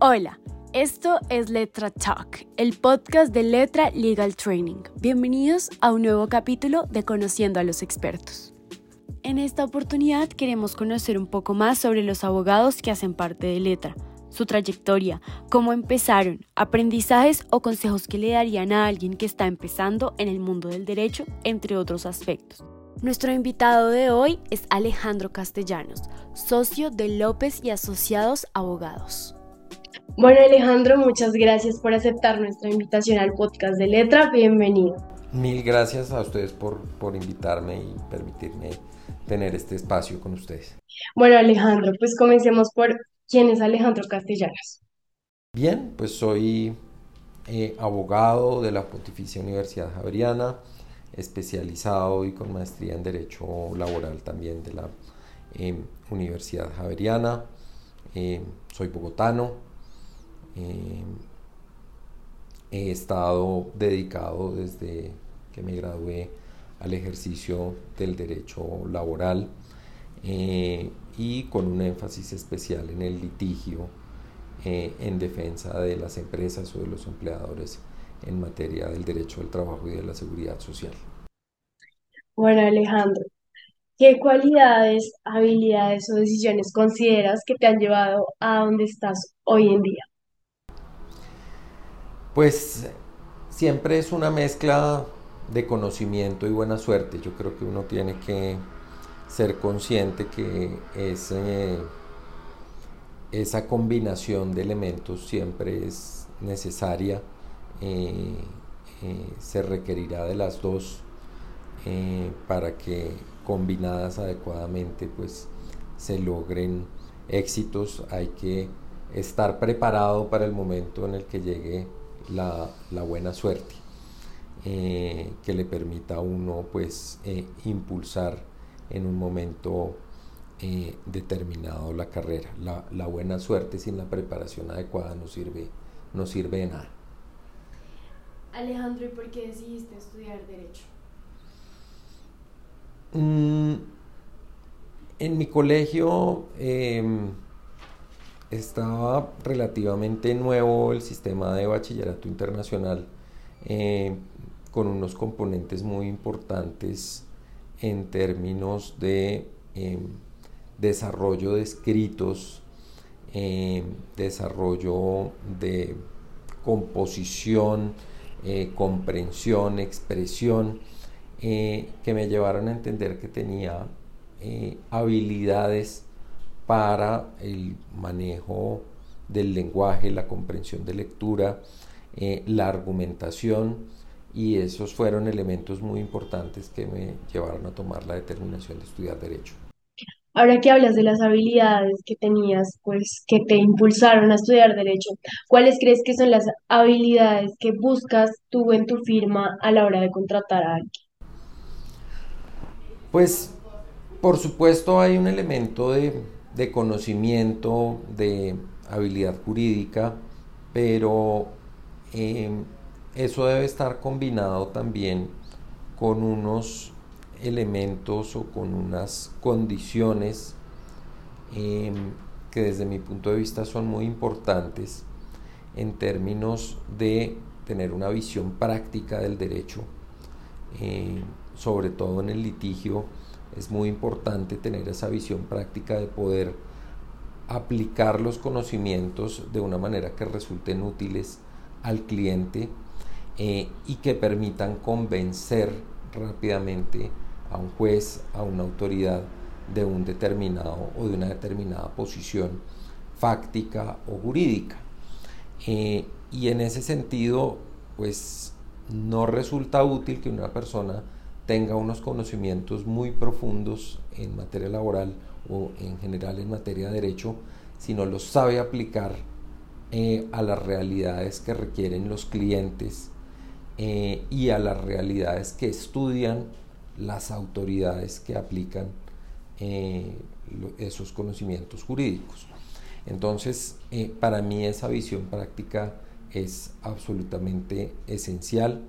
Hola, esto es Letra Talk, el podcast de Letra Legal Training. Bienvenidos a un nuevo capítulo de Conociendo a los expertos. En esta oportunidad queremos conocer un poco más sobre los abogados que hacen parte de Letra, su trayectoria, cómo empezaron, aprendizajes o consejos que le darían a alguien que está empezando en el mundo del derecho, entre otros aspectos. Nuestro invitado de hoy es Alejandro Castellanos, socio de López y Asociados Abogados. Bueno, Alejandro, muchas gracias por aceptar nuestra invitación al podcast de Letra. Bienvenido. Mil gracias a ustedes por, por invitarme y permitirme tener este espacio con ustedes. Bueno, Alejandro, pues comencemos por quién es Alejandro Castellanos. Bien, pues soy eh, abogado de la Pontificia Universidad Javeriana, especializado y con maestría en Derecho Laboral también de la eh, Universidad Javeriana. Eh, soy bogotano, eh, he estado dedicado desde que me gradué al ejercicio del derecho laboral eh, y con un énfasis especial en el litigio eh, en defensa de las empresas o de los empleadores en materia del derecho al trabajo y de la seguridad social. Bueno, Alejandro, ¿qué cualidades, habilidades o decisiones consideras que te han llevado a donde estás hoy en día? Pues siempre es una mezcla de conocimiento y buena suerte. Yo creo que uno tiene que ser consciente que esa combinación de elementos siempre es necesaria. Eh, eh, se requerirá de las dos eh, para que combinadas adecuadamente pues se logren éxitos. Hay que estar preparado para el momento en el que llegue la, buena suerte eh, que le permita a uno pues eh, impulsar en un momento eh, determinado la carrera. La, buena suerte sin la preparación adecuada no sirve, no sirve de nada. Alejandro, ¿y por qué decidiste estudiar Derecho? Mm, en mi colegio em, estaba relativamente nuevo el sistema de bachillerato internacional eh, con unos componentes muy importantes en términos de em, desarrollo de escritos, em, desarrollo de composición, eh, comprensión, expresión, eh, que me llevaron a entender que tenía habilidades para el manejo del lenguaje, la comprensión de lectura, eh, la argumentación y esos fueron elementos muy importantes que me llevaron a tomar la determinación de estudiar derecho. Ahora que hablas de las habilidades que tenías, pues que te impulsaron a estudiar derecho, ¿cuáles crees que son las habilidades que buscas tú en tu firma a la hora de contratar a alguien? Pues por supuesto hay un elemento de de conocimiento, de habilidad jurídica, pero em, eso debe estar combinado también con unos elementos o con unas condiciones em, que desde mi punto de vista son muy importantes en términos de tener una visión práctica del derecho, em, sobre todo en el litigio es muy importante tener esa visión práctica de poder aplicar los conocimientos de una manera que resulten útiles al cliente eh, y que permitan convencer rápidamente a un juez, a una autoridad de un determinado o de una determinada posición fáctica o jurídica. Eh, y en ese sentido, pues no resulta útil que una persona tenga unos conocimientos muy profundos en materia laboral o en general en materia de derecho, sino los sabe aplicar eh, a las realidades que requieren los clientes eh, y a las realidades que estudian las autoridades que aplican eh, esos conocimientos jurídicos. Entonces, para mí esa visión práctica es absolutamente esencial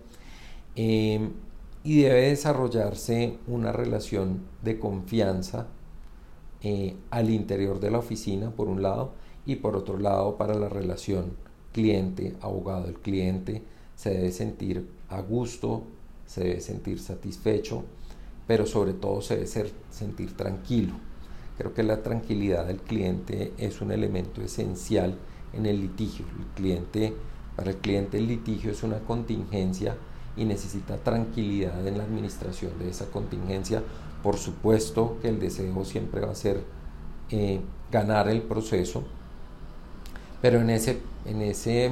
y debe desarrollarse una relación de confianza eh, al interior de la oficina, por un lado, y por otro lado para la relación cliente-abogado. El cliente se debe sentir a gusto, se debe sentir satisfecho, pero sobre todo se debe ser, sentir tranquilo. Creo que la tranquilidad del cliente es un elemento esencial en el litigio. El cliente, para el cliente el litigio es una contingencia y necesita tranquilidad en la administración de esa contingencia. Por supuesto que el deseo siempre va a ser eh, ganar el proceso, pero en ese, en ese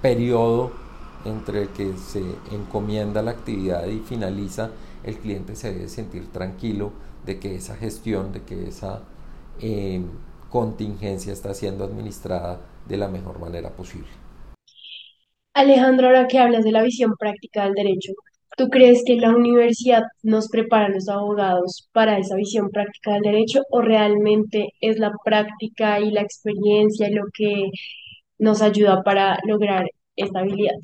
periodo entre el que se encomienda la actividad y finaliza, el cliente se debe sentir tranquilo de que esa gestión, de que esa eh, contingencia está siendo administrada de la mejor manera posible. Alejandro, ahora que hablas de la visión práctica del derecho, ¿tú crees que la universidad nos prepara a los abogados para esa visión práctica del derecho o realmente es la práctica y la experiencia lo que nos ayuda para lograr esta habilidad?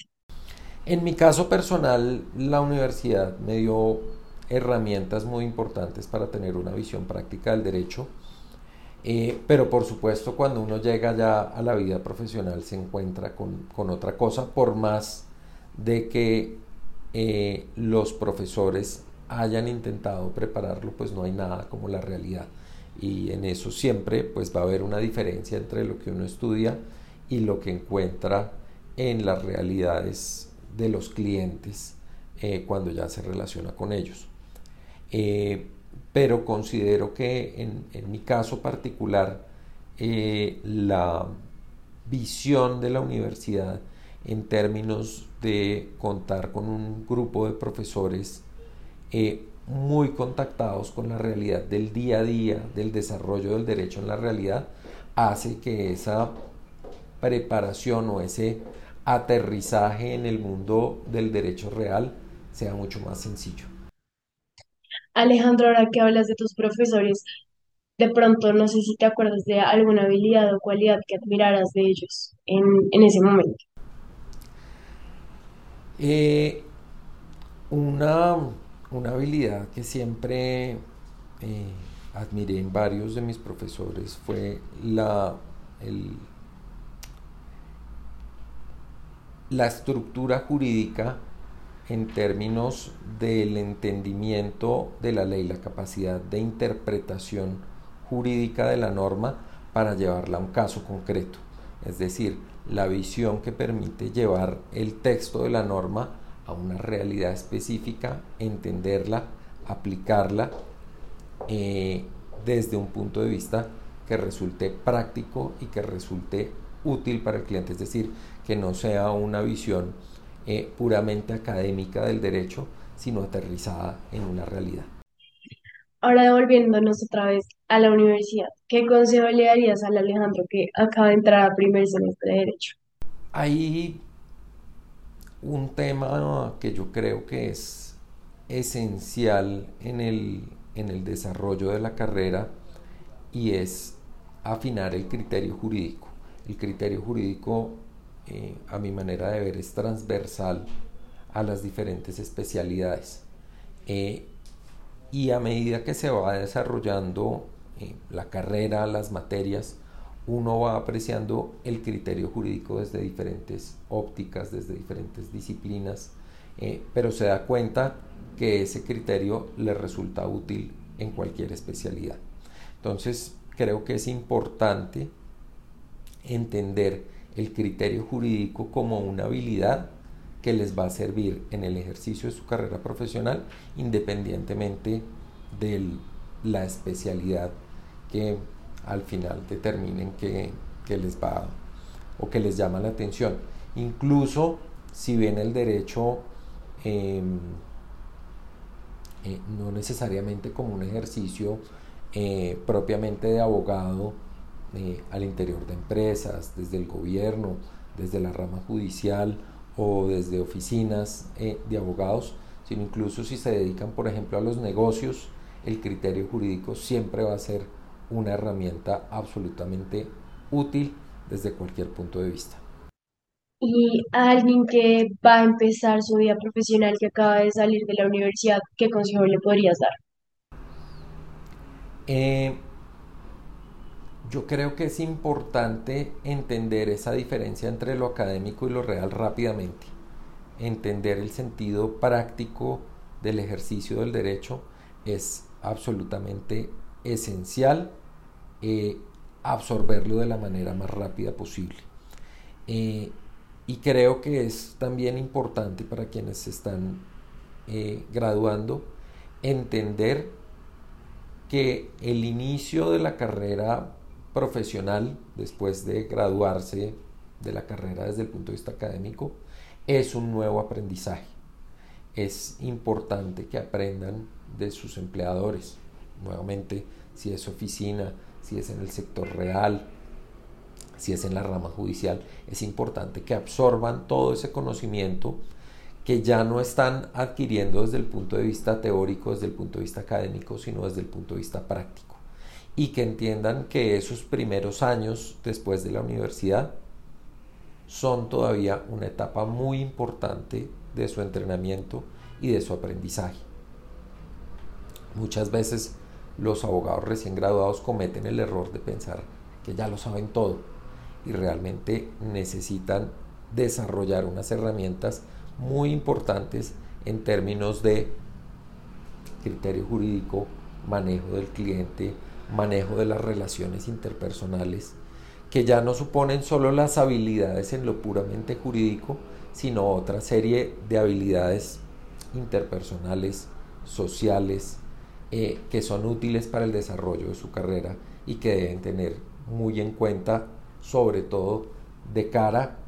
En mi caso personal, la universidad me dio herramientas muy importantes para tener una visión práctica del derecho eh, pero por supuesto cuando uno llega ya a la vida profesional se encuentra con, otra cosa, por más de que eh, los profesores hayan intentado prepararlo, pues no hay nada como la realidad. Y en eso siempre pues va a haber una diferencia entre lo que uno estudia y lo que encuentra en las realidades de los clientes eh, cuando ya se relaciona con ellos pero considero que en, mi caso particular eh, la visión de la universidad en términos de contar con un grupo de profesores eh, muy contactados con la realidad del día a día, del desarrollo del derecho en la realidad, hace que esa preparación o ese aterrizaje en el mundo del derecho real sea mucho más sencillo. Alejandro, ahora que hablas de tus profesores, de pronto no sé si te acuerdas de alguna habilidad o cualidad que admiraras de ellos en, ese momento. Eh, una, habilidad que siempre eh, admiré en varios de mis profesores fue la, la estructura jurídica en términos del entendimiento de la ley, la capacidad de interpretación jurídica de la norma para llevarla a un caso concreto. Es decir, la visión que permite llevar el texto de la norma a una realidad específica, entenderla, aplicarla eh, desde un punto de vista que resulte práctico y que resulte útil para el cliente, es decir, que no sea una visión eh, puramente académica del derecho, sino aterrizada en una realidad. Ahora devolviéndonos otra vez a la universidad, ¿qué consejo le darías al Alejandro que acaba de entrar a primer semestre de Derecho? Hay un tema que yo creo que es esencial en el, en el desarrollo de la carrera y es afinar el criterio jurídico. El criterio jurídico eh, a mi manera de ver, es transversal a las diferentes especialidades. Eh, y a medida que se va desarrollando eh, la carrera, las materias, uno va apreciando el criterio jurídico desde diferentes ópticas, desde diferentes disciplinas, pero se da cuenta que ese criterio le resulta útil en cualquier especialidad. Entonces, creo que es importante entender el criterio jurídico como una habilidad que les va a servir en el ejercicio de su carrera profesional independientemente de la especialidad que al final determinen que, les va o que les llama la atención. Incluso si bien el derecho em, eh, no necesariamente como un ejercicio eh, propiamente de abogado, eh, al interior de empresas, desde el gobierno, desde la rama judicial o desde oficinas eh, de abogados, sino incluso si se dedican, por ejemplo, a los negocios, el criterio jurídico siempre va a ser una herramienta absolutamente útil desde cualquier punto de vista. Y a alguien que va a empezar su vida profesional, que acaba de salir de la universidad, ¿qué consejo le podrías dar? Eh, yo creo que es importante entender esa diferencia entre lo académico y lo real rápidamente, entender el sentido práctico del ejercicio del derecho es absolutamente esencial eh, absorberlo de la manera más rápida posible. Eh, y creo que es también importante para quienes se están eh, graduando entender que el inicio de la carrera profesional, después de graduarse de la carrera desde el punto de vista académico, es un nuevo aprendizaje. Es importante que aprendan de sus empleadores. Nuevamente, si es oficina, si es en el sector real, si es en la rama judicial, es importante que absorban todo ese conocimiento que ya no están adquiriendo desde el punto de vista teórico, desde el punto de vista académico, sino desde el punto de vista práctico. Y que entiendan que esos primeros años después de la universidad son todavía una etapa muy importante de su entrenamiento y de su aprendizaje. Muchas veces los abogados recién graduados cometen el error de pensar que ya lo saben todo y realmente necesitan desarrollar unas herramientas muy importantes en términos de criterio jurídico, manejo del cliente, manejo de las relaciones interpersonales, que ya no suponen solo las habilidades en lo puramente jurídico, sino otra serie de habilidades interpersonales, sociales, eh, que son útiles para el desarrollo de su carrera y que deben tener muy en cuenta, sobre todo de cara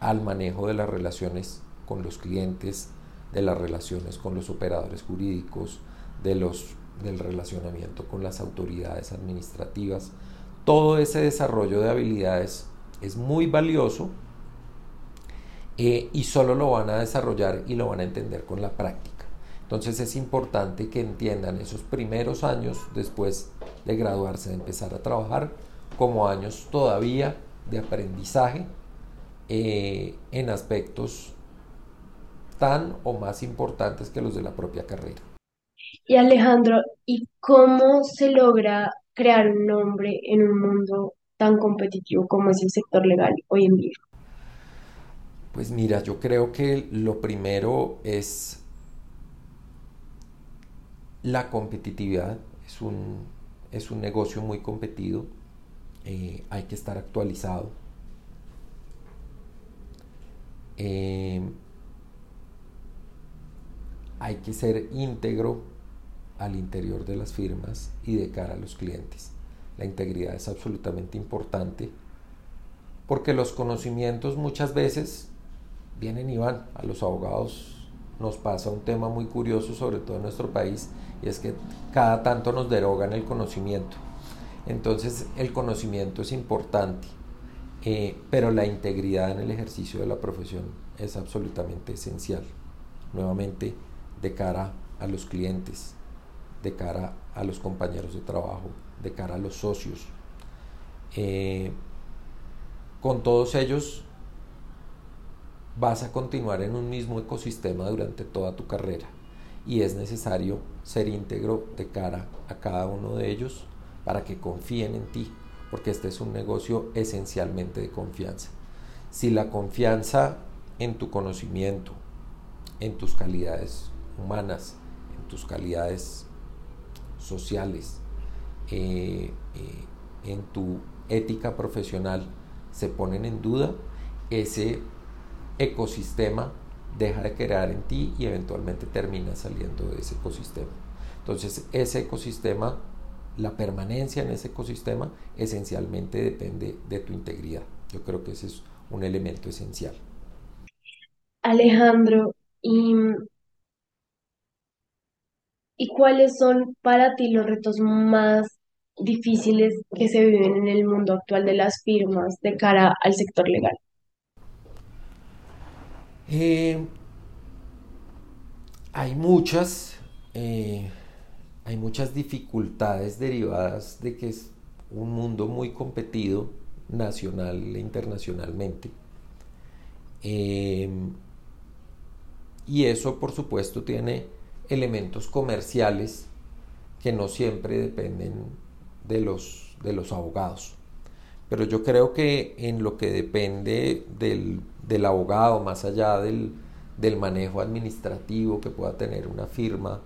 al manejo de las relaciones con los clientes, de las relaciones con los operadores jurídicos, de los, del relacionamiento con las autoridades administrativas. Todo ese desarrollo de habilidades es muy valioso eh, y solo lo van a desarrollar y lo van a entender con la práctica. Entonces es importante que entiendan esos primeros años después de graduarse, de empezar a trabajar, como años todavía de aprendizaje eh, en aspectos tan o más importantes que los de la propia carrera. Y Alejandro, ¿y cómo se logra crear un nombre en un mundo tan competitivo como es el sector legal hoy en día? Pues mira, yo creo que lo primero es la competitividad es un, es un negocio muy competido, eh, hay que estar actualizado. Eh, hay que ser íntegro al interior de las firmas y de cara a los clientes. La integridad es absolutamente importante porque los conocimientos muchas veces vienen y van. A los abogados nos pasa un tema muy curioso, sobre todo en nuestro país, y es que cada tanto nos derogan el conocimiento. Entonces el conocimiento es importante, eh, pero la integridad en el ejercicio de la profesión es absolutamente esencial. Nuevamente, de cara a los clientes, de cara a los compañeros de trabajo, de cara a los socios. Eh, con todos ellos vas a continuar en un mismo ecosistema durante toda tu carrera y es necesario ser íntegro de cara a cada uno de ellos para que confíen en ti, porque este es un negocio esencialmente de confianza. Si la confianza en tu conocimiento, en tus calidades humanas, en tus calidades sociales, eh, eh, en tu ética profesional se ponen en duda, ese ecosistema deja de crear en ti y eventualmente termina saliendo de ese ecosistema. Entonces, ese ecosistema, la permanencia en ese ecosistema, esencialmente depende de tu integridad. Yo creo que ese es un elemento esencial. Alejandro, ¿y, ¿y cuáles son para ti los retos más difíciles que se viven en el mundo actual de las firmas de cara al sector legal? Eh, hay muchas, eh, hay muchas dificultades derivadas de que es un mundo muy competido nacional e internacionalmente. Eh, y eso, por supuesto, tiene elementos comerciales que no siempre dependen de los, de los abogados. pero yo creo que en lo que depende del, abogado, más allá del, manejo administrativo que pueda tener una firma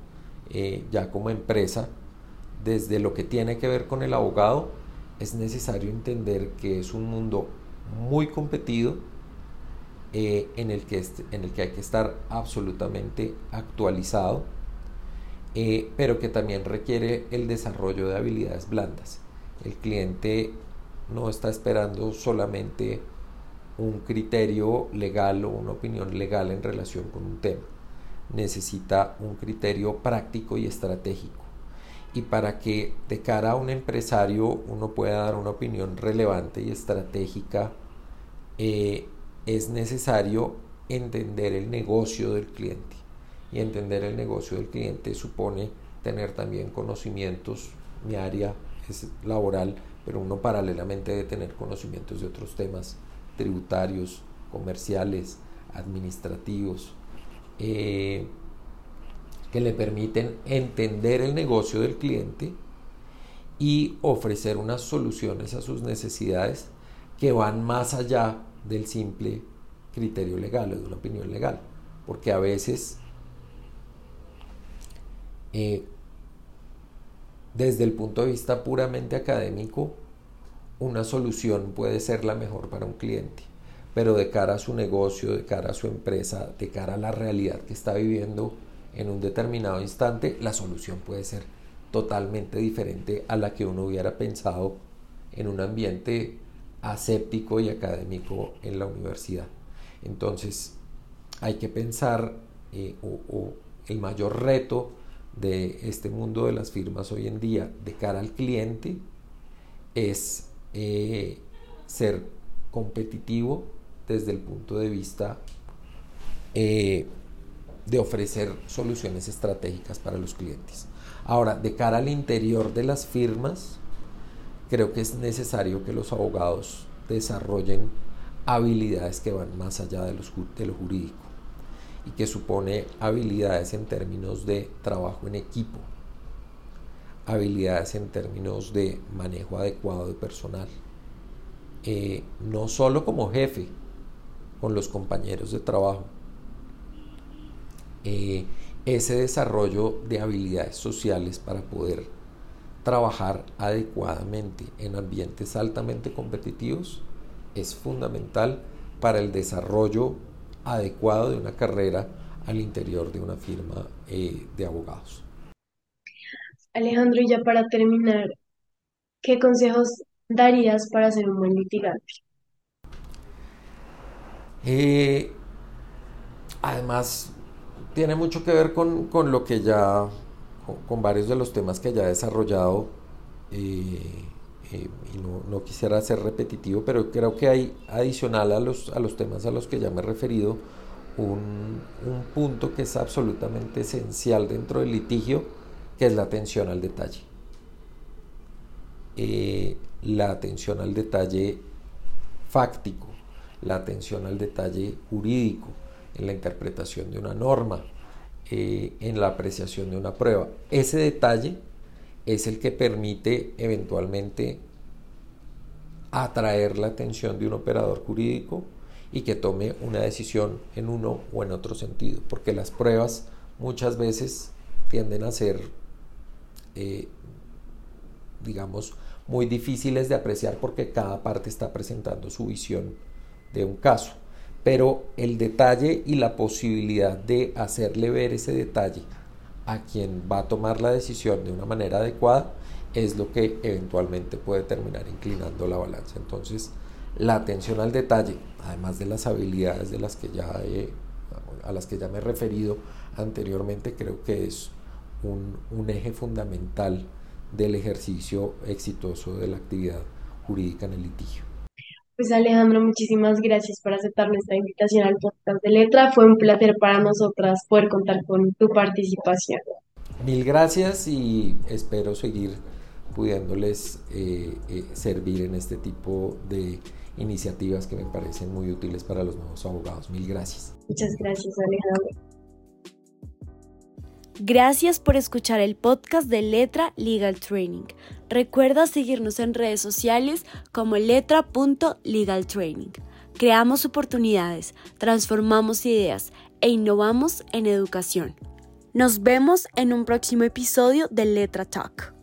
eh, ya como empresa, desde lo que tiene que ver con el abogado, es necesario entender que es un mundo muy competido eh, en, el que en el que hay que estar absolutamente actualizado, eh, pero que también requiere el desarrollo de habilidades blandas. El cliente no está esperando solamente un criterio legal o una opinión legal en relación con un tema. Necesita un criterio práctico y estratégico. Y para que de cara a un empresario uno pueda dar una opinión relevante y estratégica, eh, es necesario entender el negocio del cliente. Y entender el negocio del cliente supone tener también conocimientos, mi área es laboral, pero uno paralelamente debe tener conocimientos de otros temas tributarios, comerciales, administrativos, eh, que le permiten entender el negocio del cliente y ofrecer unas soluciones a sus necesidades que van más allá del simple criterio legal o de una opinión legal. Porque a veces, eh, desde el punto de vista puramente académico, una solución puede ser la mejor para un cliente, pero de cara a su negocio, de cara a su empresa, de cara a la realidad que está viviendo en un determinado instante, la solución puede ser totalmente diferente a la que uno hubiera pensado en un ambiente aséptico y académico en la universidad. Entonces, hay que pensar, eh, o, el mayor reto de este mundo de las firmas hoy en día de cara al cliente es eh, ser competitivo desde el punto de vista eh, de ofrecer soluciones estratégicas para los clientes. Ahora, de cara al interior de las firmas, creo que es necesario que los abogados desarrollen habilidades que van más allá de, lo jurídico y que supone habilidades en términos de trabajo en equipo, habilidades en términos de manejo adecuado de personal, eh, no solo como jefe con los compañeros de trabajo, eh, ese desarrollo de habilidades sociales para poder trabajar adecuadamente en ambientes altamente competitivos es fundamental para el desarrollo adecuado de una carrera al interior de una firma eh, de abogados. Alejandro, y ya para terminar, ¿qué consejos darías para ser un buen litigante? Eh, además, tiene mucho que ver con, con lo que ya con, varios de los temas que ya he desarrollado y no, quisiera ser repetitivo, pero creo que hay adicional a los, a los temas a los que ya me he referido un, punto que es absolutamente esencial dentro del litigio, que es la atención al detalle. Eh, la atención al detalle fáctico, la atención al detalle jurídico, en la interpretación de una norma, eh, en la apreciación de una prueba. Ese detalle es el que permite eventualmente atraer la atención de un operador jurídico y que tome una decisión en uno o en otro sentido, porque las pruebas muchas veces tienden a ser, eh, digamos, muy difíciles de apreciar porque cada parte está presentando su visión de un caso pero el detalle y la posibilidad de hacerle ver ese detalle a quien va a tomar la decisión de una manera adecuada es lo que eventualmente puede terminar inclinando la balanza. Entonces, la atención al detalle, además de las habilidades de las que ya a las que ya me he referido anteriormente, creo que es un, un eje fundamental del ejercicio exitoso de la actividad jurídica en el litigio. Pues Alejandro, muchísimas gracias por aceptar nuestra invitación al podcast de Letra. Fue un placer para nosotras poder contar con tu participación. Mil gracias y espero seguir pudiéndoles eh, eh, servir en este tipo de iniciativas que me parecen muy útiles para los nuevos abogados. Mil gracias. Muchas gracias, Alejandro. Gracias por escuchar el podcast de Letra Legal Training. Recuerda seguirnos en redes sociales como letra.legaltraining. Creamos oportunidades, transformamos ideas e innovamos en educación. Nos vemos en un próximo episodio de Letra Talk.